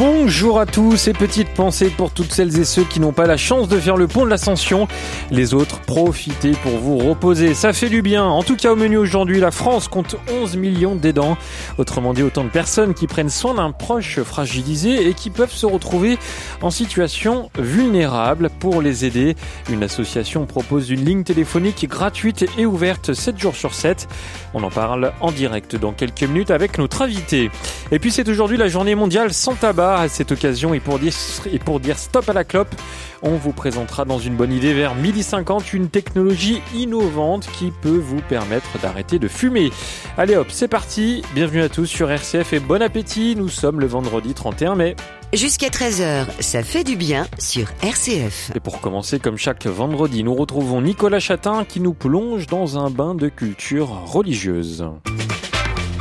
Bonjour à tous et petite pensée pour toutes celles et ceux qui n'ont pas la chance de faire le pont de l'ascension. Les autres, profitez pour vous reposer. Ça fait du bien. En tout cas, au menu aujourd'hui, la France compte 11 millions d'aidants. Autrement dit, autant de personnes qui prennent soin d'un proche fragilisé et qui peuvent se retrouver en situation vulnérable. Pour les aider, une association propose une ligne téléphonique gratuite et ouverte 7 jours sur 7. On en parle en direct dans quelques minutes avec notre invité. Et puis c'est aujourd'hui la journée mondiale sans tabac à cette occasion et pour dire, et pour dire stop à la clope, on vous présentera dans une bonne idée vers 1250 une technologie innovante qui peut vous permettre d'arrêter de fumer. Allez hop, c'est parti. Bienvenue à tous sur RCF et bon appétit. Nous sommes le vendredi 31 mai. Jusqu'à 13h, ça fait du bien sur RCF. Et pour commencer, comme chaque vendredi, nous retrouvons Nicolas Chatin qui nous plonge dans un bain de culture religieuse.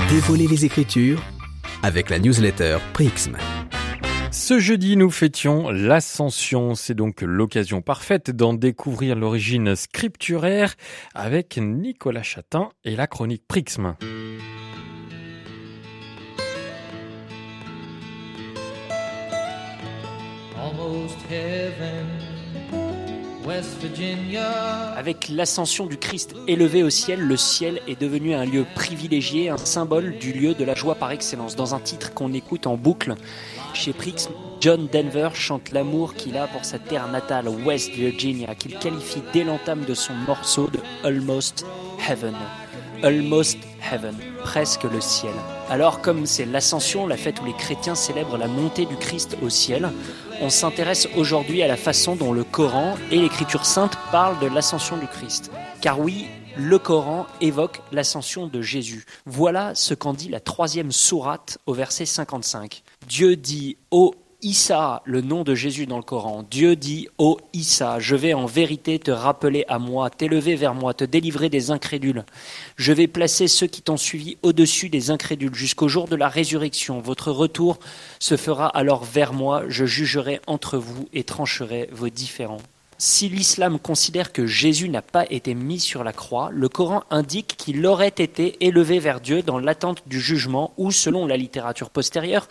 Dévoiler les Écritures avec la newsletter Prixm. Ce jeudi, nous fêtions l'Ascension. C'est donc l'occasion parfaite d'en découvrir l'origine scripturaire avec Nicolas Chatin et la chronique Prixme. Avec l'ascension du Christ élevé au ciel, le ciel est devenu un lieu privilégié, un symbole du lieu de la joie par excellence. Dans un titre qu'on écoute en boucle, chez Prix, John Denver chante l'amour qu'il a pour sa terre natale, West Virginia, qu'il qualifie dès l'entame de son morceau de Almost Heaven. Almost Heaven, presque le ciel. Alors comme c'est l'ascension, la fête où les chrétiens célèbrent la montée du Christ au ciel, on s'intéresse aujourd'hui à la façon dont le Coran et l'Écriture sainte parlent de l'ascension du Christ. Car oui, le Coran évoque l'ascension de Jésus. Voilà ce qu'en dit la troisième sourate au verset 55. Dieu dit Ô Issa, le nom de Jésus dans le Coran. Dieu dit Ô Issa, je vais en vérité te rappeler à moi, t'élever vers moi, te délivrer des incrédules. Je vais placer ceux qui t'ont suivi au-dessus des incrédules jusqu'au jour de la résurrection. Votre retour se fera alors vers moi, je jugerai entre vous et trancherai vos différends. Si l'islam considère que Jésus n'a pas été mis sur la croix, le Coran indique qu'il aurait été élevé vers Dieu dans l'attente du jugement ou, selon la littérature postérieure,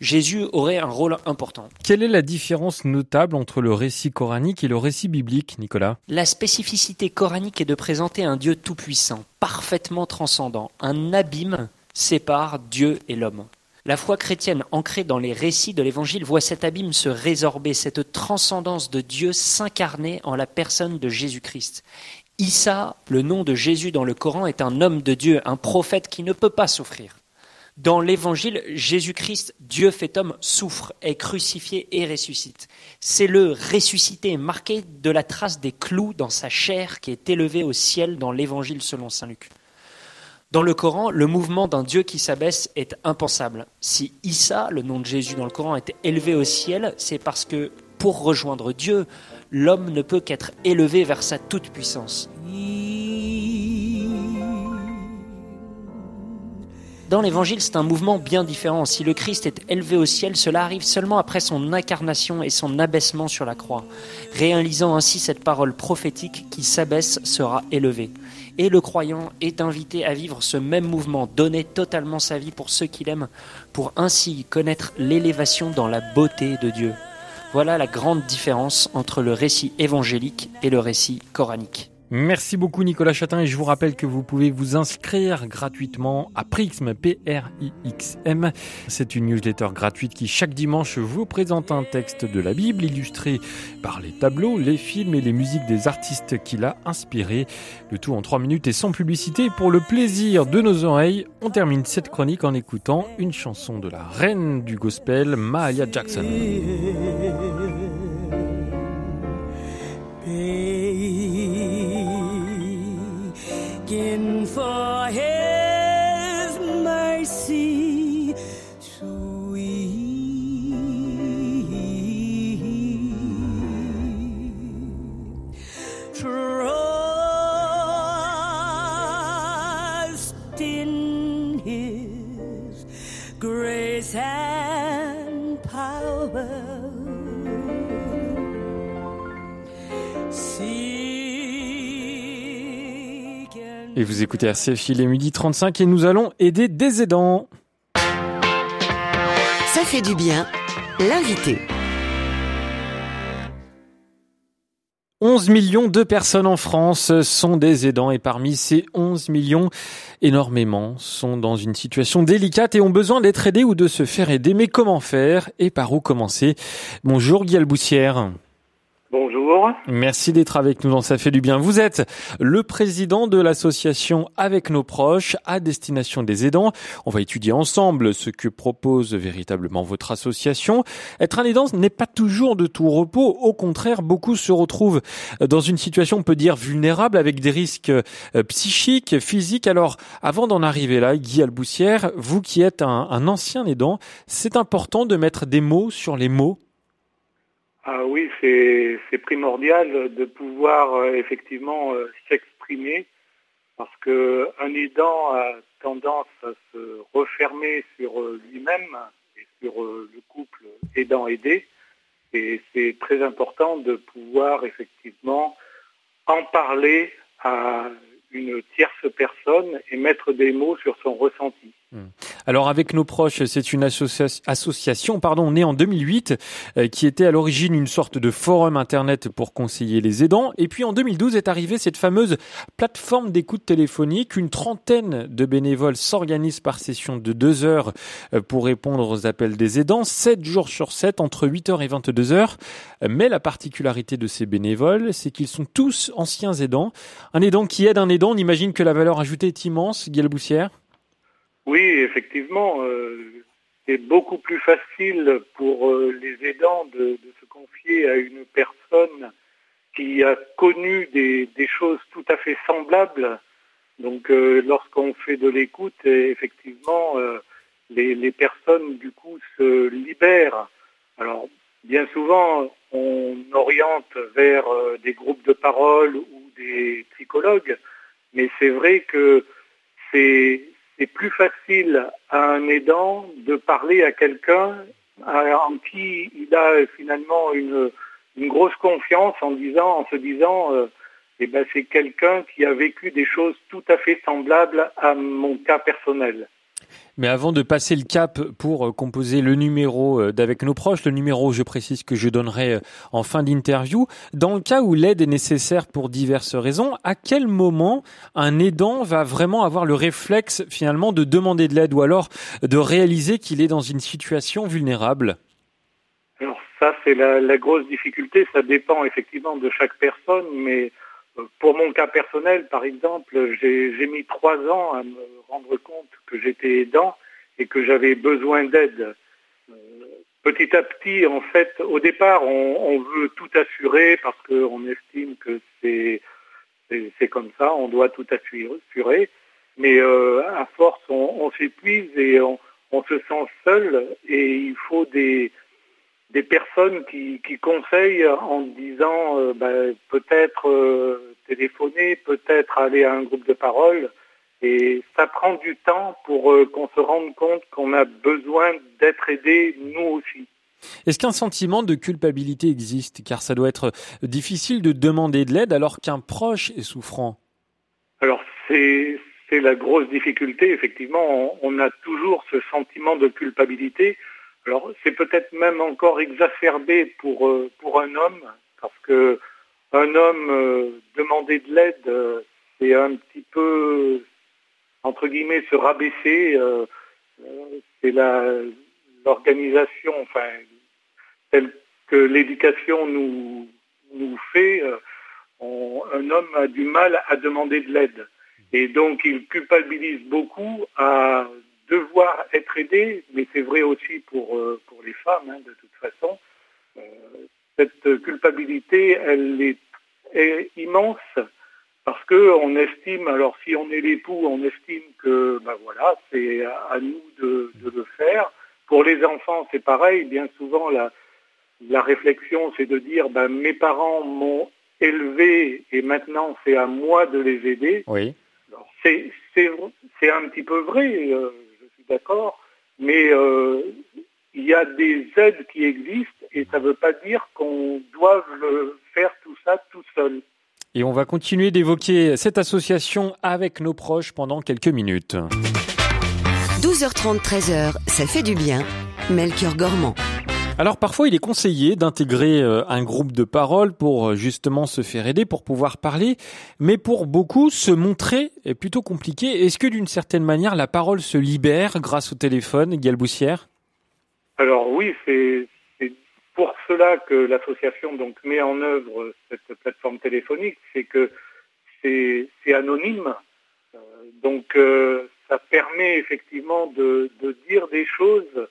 Jésus aurait un rôle important. Quelle est la différence notable entre le récit coranique et le récit biblique, Nicolas? La spécificité coranique est de présenter un Dieu tout-puissant, parfaitement transcendant. Un abîme sépare Dieu et l'homme. La foi chrétienne ancrée dans les récits de l'Évangile voit cet abîme se résorber, cette transcendance de Dieu s'incarner en la personne de Jésus-Christ. Issa, le nom de Jésus dans le Coran, est un homme de Dieu, un prophète qui ne peut pas souffrir. Dans l'Évangile, Jésus-Christ, Dieu fait homme, souffre, est crucifié et ressuscite. C'est le ressuscité marqué de la trace des clous dans sa chair qui est élevé au ciel dans l'Évangile selon Saint Luc. Dans le Coran, le mouvement d'un Dieu qui s'abaisse est impensable. Si Issa, le nom de Jésus dans le Coran, est élevé au ciel, c'est parce que pour rejoindre Dieu, l'homme ne peut qu'être élevé vers sa toute-puissance. Dans l'Évangile, c'est un mouvement bien différent. Si le Christ est élevé au ciel, cela arrive seulement après son incarnation et son abaissement sur la croix, réalisant ainsi cette parole prophétique qui s'abaisse sera élevé. Et le croyant est invité à vivre ce même mouvement, donner totalement sa vie pour ceux qu'il aime, pour ainsi connaître l'élévation dans la beauté de Dieu. Voilà la grande différence entre le récit évangélique et le récit coranique. Merci beaucoup Nicolas Chatin et je vous rappelle que vous pouvez vous inscrire gratuitement à Prixm, P-R-I-X-M. C'est une newsletter gratuite qui chaque dimanche vous présente un texte de la Bible illustré par les tableaux, les films et les musiques des artistes qui l'a inspiré. Le tout en trois minutes et sans publicité. Pour le plaisir de nos oreilles, on termine cette chronique en écoutant une chanson de la reine du gospel, Mahalia Jackson. Vous écoutez RCF, il est midi 35 et nous allons aider des aidants. Ça fait du bien. L'invité. 11 millions de personnes en France sont des aidants et parmi ces 11 millions, énormément sont dans une situation délicate et ont besoin d'être aidés ou de se faire aider. Mais comment faire et par où commencer? Bonjour Guy Alboussière. Bonjour. Merci d'être avec nous dans Ça fait du bien. Vous êtes le président de l'association Avec nos proches à destination des aidants. On va étudier ensemble ce que propose véritablement votre association. Être un aidant n'est pas toujours de tout repos. Au contraire, beaucoup se retrouvent dans une situation, on peut dire, vulnérable avec des risques euh, psychiques, physiques. Alors, avant d'en arriver là, Guy Alboussière, vous qui êtes un, un ancien aidant, c'est important de mettre des mots sur les mots. Ah oui, c'est primordial de pouvoir euh, effectivement euh, s'exprimer parce que un aidant a tendance à se refermer sur euh, lui-même et sur le couple aidant-aidé. Et c'est très important de pouvoir effectivement en parler à une tierce personne et mettre des mots sur son ressenti. Alors avec nos proches, c'est une associa- association pardon, née en 2008 euh, qui était à l'origine une sorte de forum internet pour conseiller les aidants. Et puis en 2012 est arrivée cette fameuse plateforme d'écoute téléphonique. Une trentaine de bénévoles s'organisent par session de deux heures euh, pour répondre aux appels des aidants, 7 jours sur 7 entre 8h et 22h. Mais la particularité de ces bénévoles, c'est qu'ils sont tous anciens aidants. Un aidant qui aide un aidant, on imagine que la valeur ajoutée est immense, Guy Boussière? Oui, effectivement, euh, c'est beaucoup plus facile pour euh, les aidants de, se confier à une personne qui a connu des, choses tout à fait semblables. Donc, euh, lorsqu'on fait de l'écoute, effectivement, les, personnes, du coup, se libèrent. Alors, bien souvent, on oriente vers des groupes de parole ou des psychologues, mais c'est vrai que c'est c'est plus facile à un aidant de parler à quelqu'un en qui il a finalement une, grosse confiance en se disant, euh, eh ben c'est quelqu'un qui a vécu des choses tout à fait semblables à mon cas personnel. Mais avant de passer le cap pour euh, composer le numéro euh, d'avec nos proches, le numéro, je précise que je donnerai euh, en fin d'interview, dans le cas où l'aide est nécessaire pour diverses raisons, à quel moment un aidant va vraiment avoir le réflexe finalement de demander de l'aide ou alors de réaliser qu'il est dans une situation vulnérable? Alors ça, c'est la, la grosse difficulté. Ça dépend effectivement de chaque personne, mais pour mon cas personnel, par exemple, j'ai mis trois ans à me rendre compte que j'étais aidant et que j'avais besoin d'aide. Euh, Petit à petit, en fait, au départ, on, veut tout assurer parce qu'on estime que c'est comme ça, on doit tout assurer. Mais euh, à force, on, s'épuise et on se sent seul et il faut des, des personnes qui, qui conseillent en disant euh, ben, peut-être euh, téléphoner, peut-être aller à un groupe de parole. Et ça prend du temps pour euh, qu'on se rende compte qu'on a besoin d'être aidé nous aussi. Est-ce qu'un sentiment de culpabilité existe? Car ça doit être difficile de demander de l'aide alors qu'un proche est souffrant. Alors c'est c'est la grosse difficulté, effectivement, on, on a toujours ce sentiment de culpabilité. Alors c'est peut-être même encore exacerbé pour euh, pour un homme, parce que un homme euh, demander de l'aide, euh, c'est un petit peu entre guillemets se rabaisser. c'est l'organisation, enfin telle que l'éducation nous nous fait. un homme a du mal à demander de l'aide. Et donc, il culpabilise beaucoup à devoir être aidé, mais c'est vrai aussi pour, euh, pour les femmes, hein, de toute façon. Euh, cette culpabilité, elle est, est immense parce que on estime, alors si on est l'époux, on estime que, ben voilà, c'est à, à nous de, de le faire. Pour les enfants, c'est pareil. Bien souvent, la, la réflexion, c'est de dire, ben, mes parents m'ont élevé et maintenant c'est à moi de les aider. Oui. C'est, un petit peu vrai, euh, d'accord, mais euh, il y a des aides qui existent et ça ne veut pas dire qu'on doit faire tout ça tout seul. Et on va continuer d'évoquer cette association avec nos proches pendant quelques minutes. 12h30, 13h, ça fait du bien. Melchior Gormand. Alors parfois il est conseillé d'intégrer euh, un groupe de parole pour euh, justement se faire aider, pour pouvoir parler, mais pour beaucoup se montrer est plutôt compliqué. Est-ce que d'une certaine manière la parole se libère grâce au téléphone, Galboussière Alors oui, c'est pour cela que l'association donc met en œuvre cette plateforme téléphonique, c'est que c'est anonyme, euh, donc ça permet effectivement de dire des choses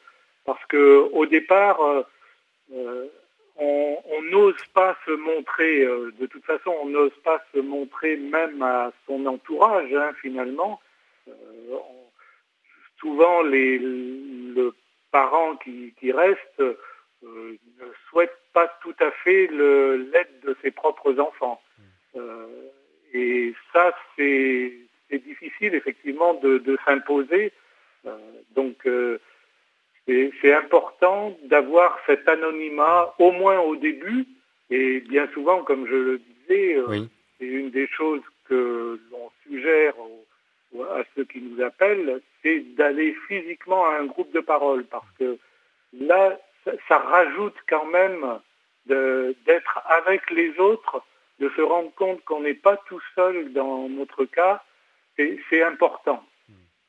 parce qu'au départ, euh, euh, on n'ose pas se montrer, euh, de toute façon, on n'ose pas se montrer même à son entourage, hein, finalement. souvent, les, le parent qui, reste ne souhaite pas tout à fait l'aide de ses propres enfants. et ça, c'est difficile, effectivement, de, de s'imposer. donc, c'est important d'avoir cet anonymat, au moins au début, et bien souvent, comme je le disais, euh, c'est une des choses que l'on suggère à ceux qui nous appellent, c'est d'aller physiquement à un groupe de parole, parce que là, ça, rajoute quand même d'être avec les autres, de se rendre compte qu'on n'est pas tout seul dans notre cas, c'est important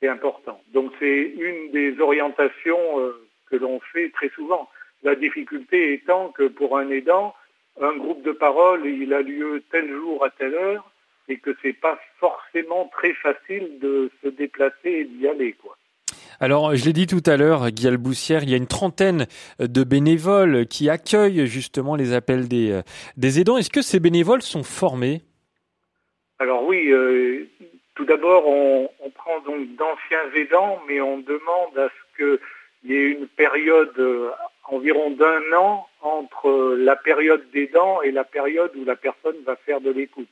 c'est important. Donc c'est une des orientations euh, que l'on fait très souvent. La difficulté étant que pour un aidant, un groupe de parole, il a lieu tel jour à telle heure, et que c'est pas forcément très facile de se déplacer et d'y aller, quoi. Alors, je l'ai dit tout à l'heure, Guy Alboussière, il y a une trentaine de bénévoles qui accueillent justement les appels des, euh, des aidants. Est-ce que ces bénévoles sont formés? Alors oui, euh, tout d'abord, on, prend donc d'anciens aidants, mais on demande à ce qu'il y ait une période euh, environ d'un an entre la période d'aidant et la période où la personne va faire de l'écoute.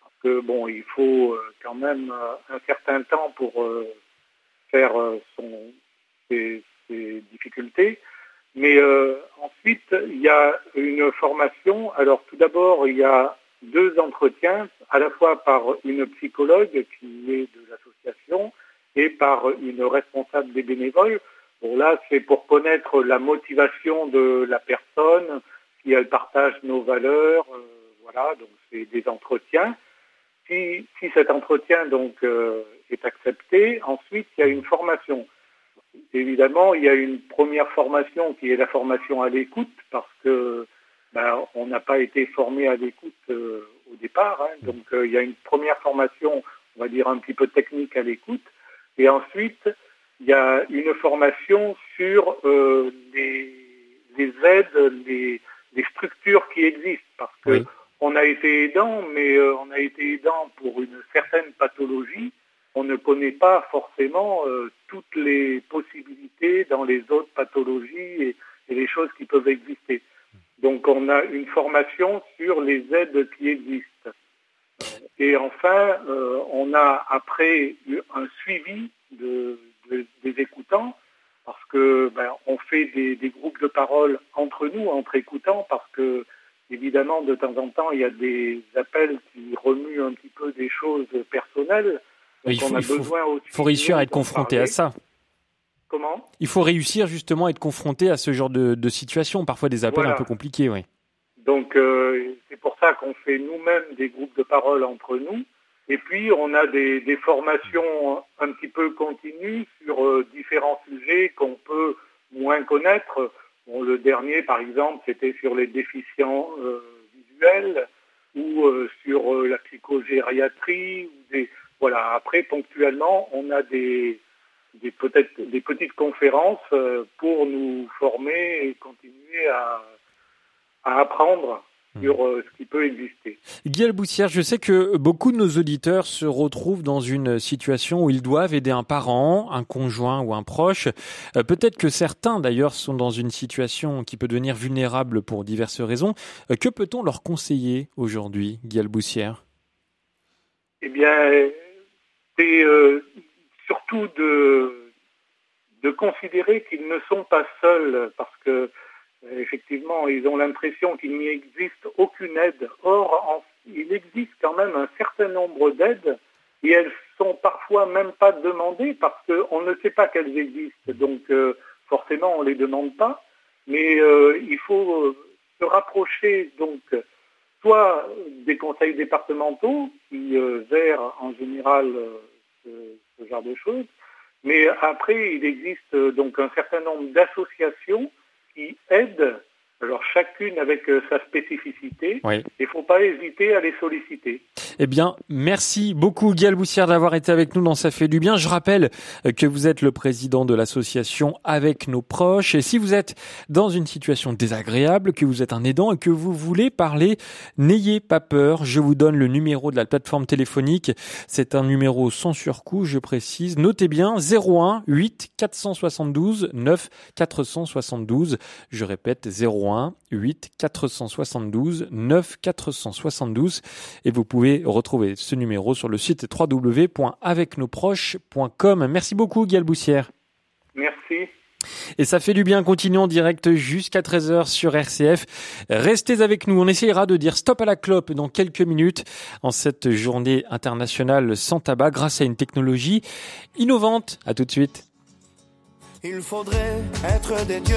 Parce que bon, il faut euh, quand même euh, un certain temps pour faire ses, difficultés. Mais ensuite, il y a une formation. Alors tout d'abord, il y a deux entretiens, à la fois par une psychologue qui est de l'association et par une responsable des bénévoles. Bon là, c'est pour connaître la motivation de la personne, si elle partage nos valeurs, euh, voilà, donc c'est des entretiens. Si, si, cet entretien donc euh, est accepté, ensuite il y a une formation. Évidemment, il y a une première formation qui est la formation à l'écoute, parce que ben, on n'a pas été formé à l'écoute euh, au départ. Hein. Mm. donc euh, il y a une première formation, on va dire un petit peu technique à l'écoute, et ensuite il y a une formation sur euh, les, aides, les, structures qui existent, parce que on a été aidant, mais on a été aidant pour une certaine pathologie. On ne connaît pas forcément toutes les possibilités dans les autres pathologies et les choses qui peuvent exister. Donc on a une formation sur les aides qui existent. Et enfin, euh, on a après un suivi des écoutants, parce que ben, on fait des, groupes de parole entre nous, entre écoutants, parce que évidemment de temps en temps il y a des appels qui remuent un petit peu des choses personnelles. il faut, faut réussir à être confronté à ça. Il faut réussir justement à être confronté à ce genre de, situation, parfois des appels un peu compliqués, oui. Donc euh, c'est pour ça qu'on fait nous-mêmes des groupes de parole entre nous. Et puis on a des, formations un petit peu continues sur euh, différents sujets qu'on peut moins connaître. le dernier, par exemple, c'était sur les déficients euh, visuels ou sur la psychogériatrie. Voilà. Après, ponctuellement, on a des, des, peut-être des petites conférences euh, pour nous former et continuer à, à apprendre hmm. sur euh, ce qui peut exister. Guy Alboussière, je sais que beaucoup de nos auditeurs se retrouvent dans une situation où ils doivent aider un parent, un conjoint ou un proche. Euh, peut-être que certains d'ailleurs sont dans une situation qui peut devenir vulnérable pour diverses raisons. que peut-on leur conseiller aujourd'hui, Guy Alboussière Eh bien, c'est surtout de, considérer qu'ils ne sont pas seuls parce que effectivement ils ont l'impression qu'il n'y existe aucune aide. Or, il existe quand même un certain nombre d'aides et elles sont parfois même pas demandées parce qu'on ne sait pas qu'elles existent. Donc forcément on ne les demande pas. Mais il faut se rapprocher donc soit des conseils départementaux qui euh, en général euh, de choses, mais après il existe euh, donc un certain nombre d'associations qui aident alors chacune avec euh, sa spécificité. Il ne faut pas hésiter à les solliciter. Eh bien, merci beaucoup Guy Boussière d'avoir été avec nous dans Ça fait du bien. Je rappelle euh, que vous êtes le président de l'association Avec nos proches. Et si vous êtes dans une situation désagréable, que vous êtes un aidant et que vous voulez parler, n'ayez pas peur. Je vous donne le numéro de la plateforme téléphonique. C'est un numéro sans surcoût, je précise. Notez bien 01 8 472 9 472. Je répète 01 8 472 9 472 et vous pouvez retrouver ce numéro sur le site www.avecnosproches.com. Merci beaucoup Guy Boussière. Merci. Et ça fait du bien, continuons en direct jusqu'à 13h sur RCF. Restez avec nous, on essayera de dire stop à la clope dans quelques minutes en cette journée internationale sans tabac grâce à une technologie innovante. À tout de suite. Il faudrait être des dieux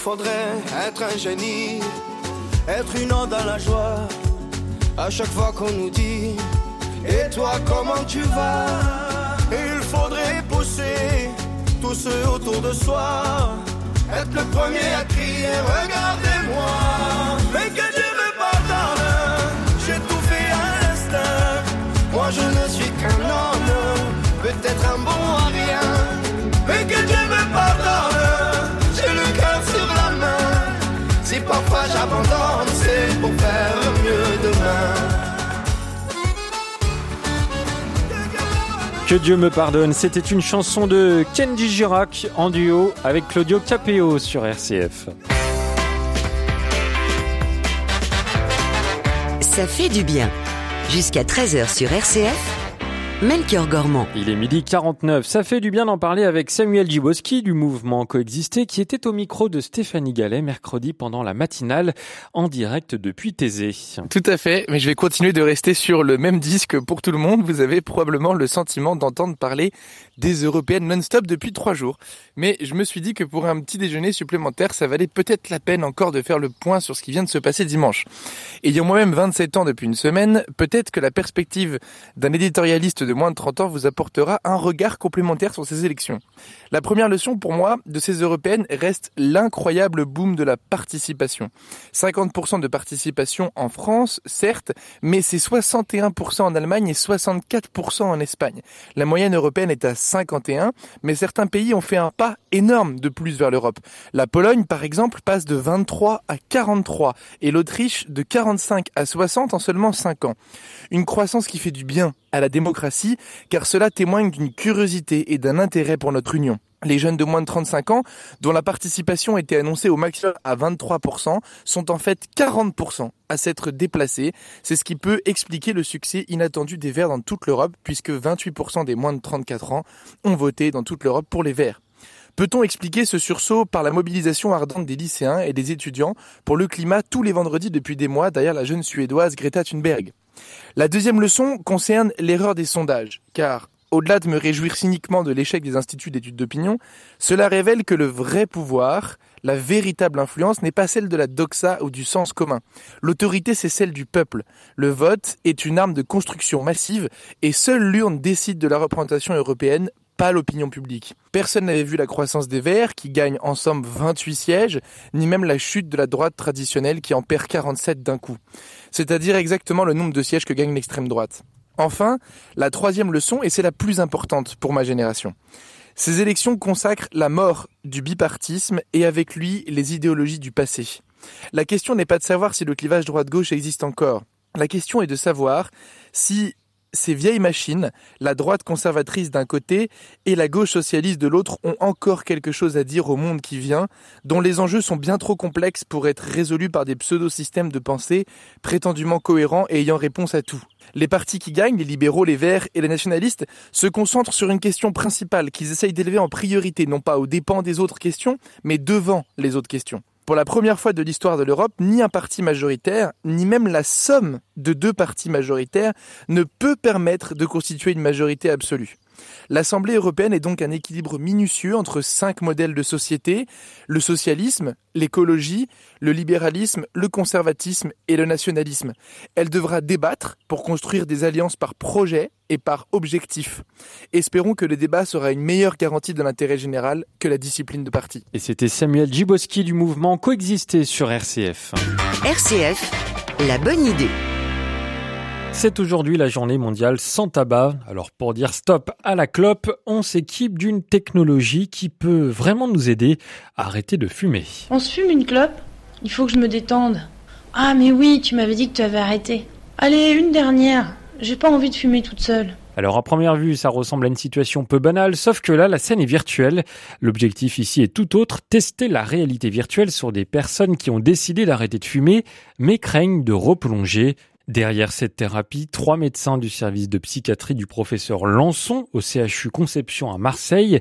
Faudrait être un génie, être une onde dans la joie. À chaque fois qu'on nous dit, et toi comment tu vas? Il faudrait pousser tous ceux autour de soi, être le premier à crier, regardez-moi. Mais que Dieu me pardonne, j'ai tout fait à l'instinct. Moi je ne suis qu'un homme, Que Dieu me pardonne, c'était une chanson de Kenji Girac en duo avec Claudio Capeo sur RCF. Ça fait du bien. Jusqu'à 13h sur RCF, Melchior Gormand. Il est midi 49. Ça fait du bien d'en parler avec Samuel Djiboski du mouvement Coexister qui était au micro de Stéphanie Gallet mercredi pendant la matinale en direct depuis Thésée. Tout à fait, mais je vais continuer de rester sur le même disque pour tout le monde. Vous avez probablement le sentiment d'entendre parler des européennes non-stop depuis trois jours. Mais je me suis dit que pour un petit déjeuner supplémentaire, ça valait peut-être la peine encore de faire le point sur ce qui vient de se passer dimanche. Ayant moi-même 27 ans depuis une semaine, peut-être que la perspective d'un éditorialiste de moins de 30 ans vous apportera un regard complémentaire sur ces élections. La première leçon pour moi de ces européennes reste l'incroyable boom de la participation. 50% de participation en France, certes, mais c'est 61% en Allemagne et 64% en Espagne. La moyenne européenne est à 51, mais certains pays ont fait un pas énorme de plus vers l'Europe. La Pologne, par exemple, passe de 23 à 43 et l'Autriche de 45 à 60 en seulement 5 ans. Une croissance qui fait du bien à la démocratie, car cela témoigne d'une curiosité et d'un intérêt pour notre Union. Les jeunes de moins de 35 ans, dont la participation était annoncée au maximum à 23%, sont en fait 40% à s'être déplacés. C'est ce qui peut expliquer le succès inattendu des Verts dans toute l'Europe, puisque 28% des moins de 34 ans ont voté dans toute l'Europe pour les Verts. Peut-on expliquer ce sursaut par la mobilisation ardente des lycéens et des étudiants pour le climat tous les vendredis depuis des mois derrière la jeune suédoise Greta Thunberg? La deuxième leçon concerne l'erreur des sondages, car au-delà de me réjouir cyniquement de l'échec des instituts d'études d'opinion, cela révèle que le vrai pouvoir, la véritable influence n'est pas celle de la doxa ou du sens commun. L'autorité, c'est celle du peuple. Le vote est une arme de construction massive et seule l'urne décide de la représentation européenne pas l'opinion publique. Personne n'avait vu la croissance des Verts, qui gagnent en somme 28 sièges, ni même la chute de la droite traditionnelle qui en perd 47 d'un coup. C'est-à-dire exactement le nombre de sièges que gagne l'extrême droite. Enfin, la troisième leçon, et c'est la plus importante pour ma génération. Ces élections consacrent la mort du bipartisme et avec lui les idéologies du passé. La question n'est pas de savoir si le clivage droite-gauche existe encore. La question est de savoir si ces vieilles machines, la droite conservatrice d'un côté et la gauche socialiste de l'autre, ont encore quelque chose à dire au monde qui vient, dont les enjeux sont bien trop complexes pour être résolus par des pseudo-systèmes de pensée prétendument cohérents et ayant réponse à tout. Les partis qui gagnent, les libéraux, les verts et les nationalistes, se concentrent sur une question principale qu'ils essayent d'élever en priorité, non pas aux dépens des autres questions, mais devant les autres questions. Pour la première fois de l'histoire de l'Europe, ni un parti majoritaire, ni même la somme de deux partis majoritaires ne peut permettre de constituer une majorité absolue. L'Assemblée européenne est donc un équilibre minutieux entre cinq modèles de société, le socialisme, l'écologie, le libéralisme, le conservatisme et le nationalisme. Elle devra débattre pour construire des alliances par projet et par objectif. Espérons que le débat sera une meilleure garantie de l'intérêt général que la discipline de parti. Et c'était Samuel Djiboski du mouvement Coexister sur RCF. RCF, la bonne idée. C'est aujourd'hui la journée mondiale sans tabac. Alors pour dire stop à la clope, on s'équipe d'une technologie qui peut vraiment nous aider à arrêter de fumer. On se fume une clope Il faut que je me détende. Ah mais oui, tu m'avais dit que tu avais arrêté. Allez, une dernière. J'ai pas envie de fumer toute seule. Alors à première vue, ça ressemble à une situation peu banale, sauf que là, la scène est virtuelle. L'objectif ici est tout autre, tester la réalité virtuelle sur des personnes qui ont décidé d'arrêter de fumer, mais craignent de replonger. Derrière cette thérapie, trois médecins du service de psychiatrie du professeur Lançon au CHU Conception à Marseille.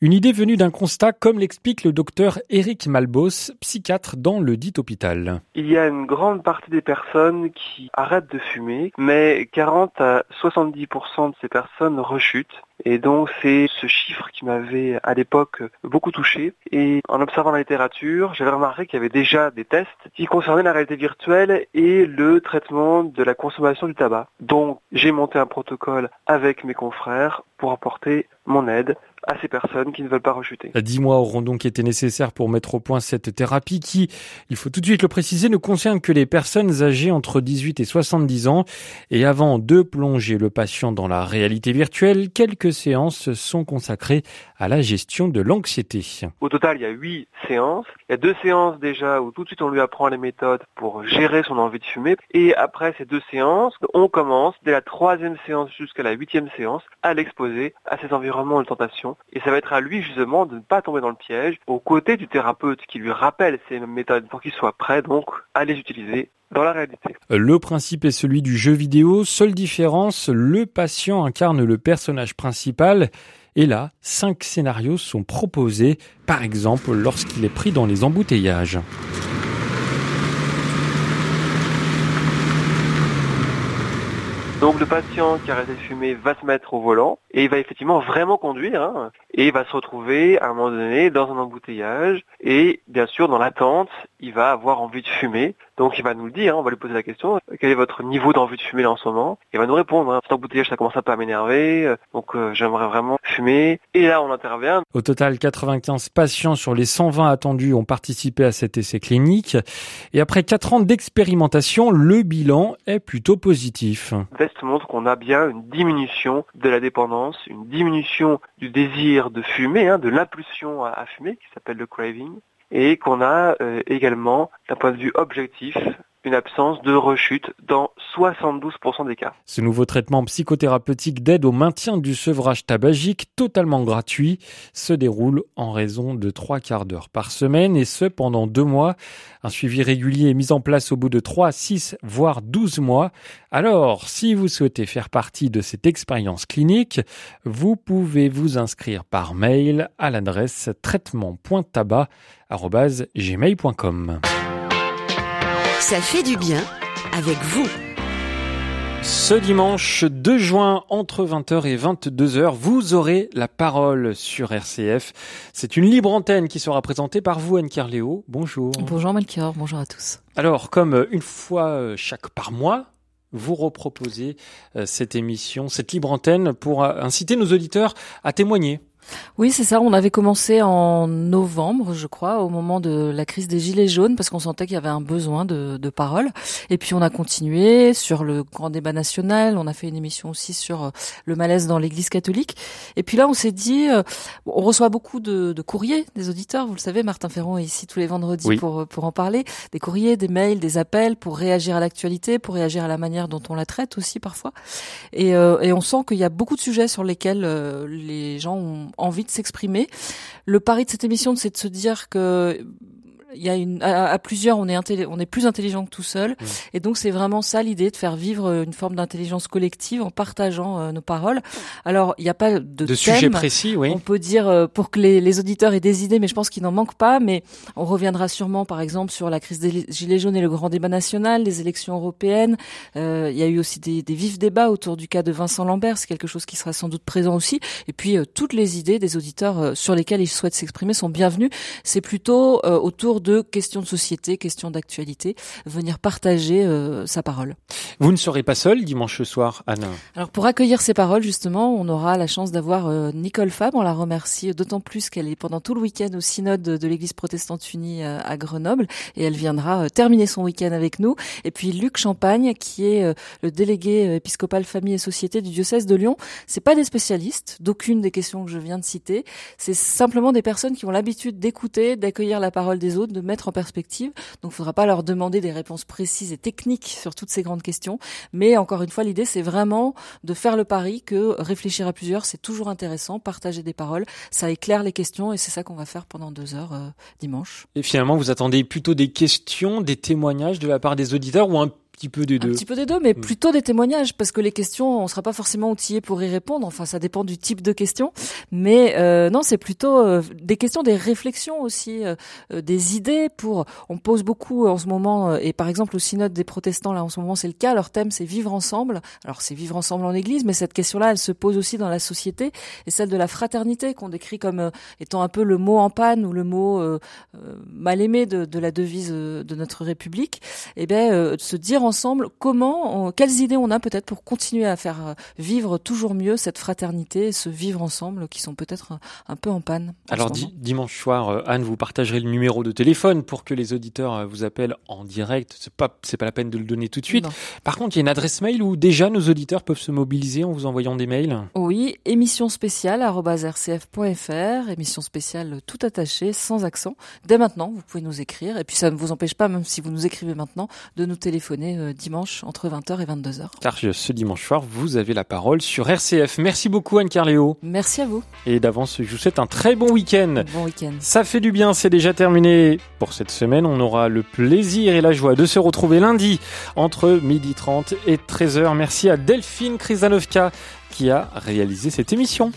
Une idée venue d'un constat, comme l'explique le docteur Éric Malbos, psychiatre dans le dit hôpital. Il y a une grande partie des personnes qui arrêtent de fumer, mais 40 à 70% de ces personnes rechutent. Et donc c'est ce chiffre qui m'avait à l'époque beaucoup touché. Et en observant la littérature, j'avais remarqué qu'il y avait déjà des tests qui concernaient la réalité virtuelle et le traitement de la consommation du tabac. Donc j'ai monté un protocole avec mes confrères pour apporter mon aide à ces personnes qui ne veulent pas rechuter. Dix mois auront donc été nécessaires pour mettre au point cette thérapie qui, il faut tout de suite le préciser, ne concerne que les personnes âgées entre 18 et 70 ans. Et avant de plonger le patient dans la réalité virtuelle, quelques séances sont consacrées à la gestion de l'anxiété. Au total, il y a huit séances. Il y a deux séances déjà où tout de suite on lui apprend les méthodes pour gérer son envie de fumer. Et après ces deux séances, on commence dès la troisième séance jusqu'à la huitième séance à l'exposer à ces environnements de tentation et ça va être à lui justement de ne pas tomber dans le piège, aux côtés du thérapeute qui lui rappelle ces méthodes pour qu'il soit prêt donc à les utiliser dans la réalité. Le principe est celui du jeu vidéo, seule différence, le patient incarne le personnage principal. Et là, cinq scénarios sont proposés, par exemple lorsqu'il est pris dans les embouteillages. Donc le patient qui a arrêté de fumer va se mettre au volant et il va effectivement vraiment conduire hein, et il va se retrouver à un moment donné dans un embouteillage et bien sûr dans l'attente il va avoir envie de fumer donc il va nous le dire, hein, on va lui poser la question, quel est votre niveau d'envie de fumer là en ce moment? Il va nous répondre, hein, cet embouteillage ça commence un peu à m'énerver, euh, donc euh, j'aimerais vraiment fumer. Et là on intervient. Au total, 95 patients sur les 120 attendus ont participé à cet essai clinique. Et après 4 ans d'expérimentation, le bilan est plutôt positif. Test montre qu'on a bien une diminution de la dépendance, une diminution du désir de fumer, hein, de l'impulsion à, à fumer qui s'appelle le craving et qu'on a euh, également, d'un point de vue objectif, une absence de rechute dans 72% des cas. Ce nouveau traitement psychothérapeutique d'aide au maintien du sevrage tabagique, totalement gratuit, se déroule en raison de trois quarts d'heure par semaine et ce pendant deux mois. Un suivi régulier est mis en place au bout de 3, 6, voire 12 mois. Alors, si vous souhaitez faire partie de cette expérience clinique, vous pouvez vous inscrire par mail à l'adresse traitement.tabac.gmail.com. Ça fait du bien avec vous. Ce dimanche 2 juin, entre 20h et 22h, vous aurez la parole sur RCF. C'est une libre antenne qui sera présentée par vous, Anne Carléo. Bonjour. Bonjour Melchior, bonjour à tous. Alors, comme une fois chaque par mois, vous reproposez euh, cette émission, cette libre antenne pour euh, inciter nos auditeurs à témoigner. Oui, c'est ça. On avait commencé en novembre, je crois, au moment de la crise des Gilets jaunes, parce qu'on sentait qu'il y avait un besoin de, de parole. Et puis on a continué sur le grand débat national. On a fait une émission aussi sur euh, le malaise dans l'Église catholique. Et puis là, on s'est dit, euh, on reçoit beaucoup de, de, courriers des auditeurs. Vous le savez, Martin Ferron est ici tous les vendredis oui. pour pour en parler. Des courriers, des mails, des appels pour réagir à l'actualité, pour réagir à la manière dont on la traite aussi parfois. Et, euh, et on sent qu'il y a beaucoup de sujets sur lesquels euh, les gens ont envie de s'exprimer. Le pari de cette émission, c'est de se dire que il y a une à, à plusieurs on est on est plus intelligent que tout seul Mmh. et donc c'est vraiment ça l'idée de faire vivre euh, une forme d'intelligence collective en partageant euh, nos paroles. Alors il n'y a pas de, De thème. sujets précis, oui. On peut dire euh, pour que les, les auditeurs aient des idées, mais je pense qu'il n'en manque pas. Mais on reviendra sûrement, par exemple, sur la crise des gilets jaunes et le grand débat national, les élections européennes. Euh, il y a eu aussi des, des vifs débats autour du cas de Vincent Lambert, c'est quelque chose qui sera sans doute présent aussi. Et puis euh, toutes les idées des auditeurs euh, sur lesquelles ils souhaitent s'exprimer sont bienvenues. C'est plutôt euh, autour de questions de société, questions d'actualité, venir partager euh, sa parole. Vous ne serez pas seul dimanche soir, Anne. Alors pour accueillir ces paroles, justement, on aura la chance d'avoir euh, Nicole Fab. On la remercie d'autant plus qu'elle est pendant tout le week-end au synode de l'Église protestante unie euh, à Grenoble et elle viendra euh, terminer son week-end avec nous. Et puis Luc Champagne, qui est euh, le délégué euh, épiscopal famille et société du diocèse de Lyon. C'est pas des spécialistes d'aucune des questions que je viens de citer. C'est simplement des personnes qui ont l'habitude d'écouter, d'accueillir la parole des autres, de mettre en perspective. Donc, il faudra pas leur demander des réponses précises et techniques sur toutes ces grandes questions. Mais encore une fois, l'idée, c'est vraiment de faire le pari que réfléchir à plusieurs, c'est toujours intéressant. Partager des paroles, ça éclaire les questions et c'est ça qu'on va faire pendant deux heures euh, dimanche. Et finalement, vous attendez plutôt des questions, des témoignages de la part des auditeurs ou un petit peu des Un deux petit peu des deux, mais Mm. plutôt des témoignages, parce que les questions, on sera pas forcément outillé pour y répondre. Enfin, ça dépend du type de questions, mais euh, non, c'est plutôt euh, des questions, des réflexions aussi, euh, des idées. Pour, on pose beaucoup en ce moment, et par exemple au synode des protestants là en ce moment, c'est le cas. Leur thème, c'est vivre ensemble. Alors c'est vivre ensemble en Église, mais cette question-là, elle se pose aussi dans la société, et celle de la fraternité qu'on décrit comme étant un peu le mot en panne ou le mot mal aimé de, de la devise de notre République. Et ben, euh, de se dire ensemble comment, on- quelles idées on a peut-être pour continuer à faire euh, vivre toujours mieux cette fraternité, et ce vivre ensemble qui sont peut-être un, un peu en panne. en Alors dimanche soir, euh, Anne, vous partagerez le numéro de téléphone pour que les auditeurs euh, vous appellent en direct. C'est pas, c'est pas la peine de le donner tout de suite. Non. Par contre, il y a une adresse mail où déjà nos auditeurs peuvent se mobiliser en vous envoyant des mails. Oui, émission spéciale rcf.fr, émission spéciale tout attaché, sans accent. Dès maintenant, vous pouvez nous écrire. Et puis ça ne vous empêche pas, même si vous nous écrivez maintenant, de nous téléphoner euh, dimanche entre 20h et 22h. Car ce dimanche soir, vous avez la parole sur RCF. Merci beaucoup, Anne Carléo. Merci à vous. Et d'avance, je vous souhaite un très bon week-end. Bon week-end. Ça fait du bien, c'est déjà terminé pour cette semaine. On aura le plaisir et la joie de se retrouver lundi entre 12h30 et 13h. Merci à Delphine Krizanovka qui a réalisé cette émission.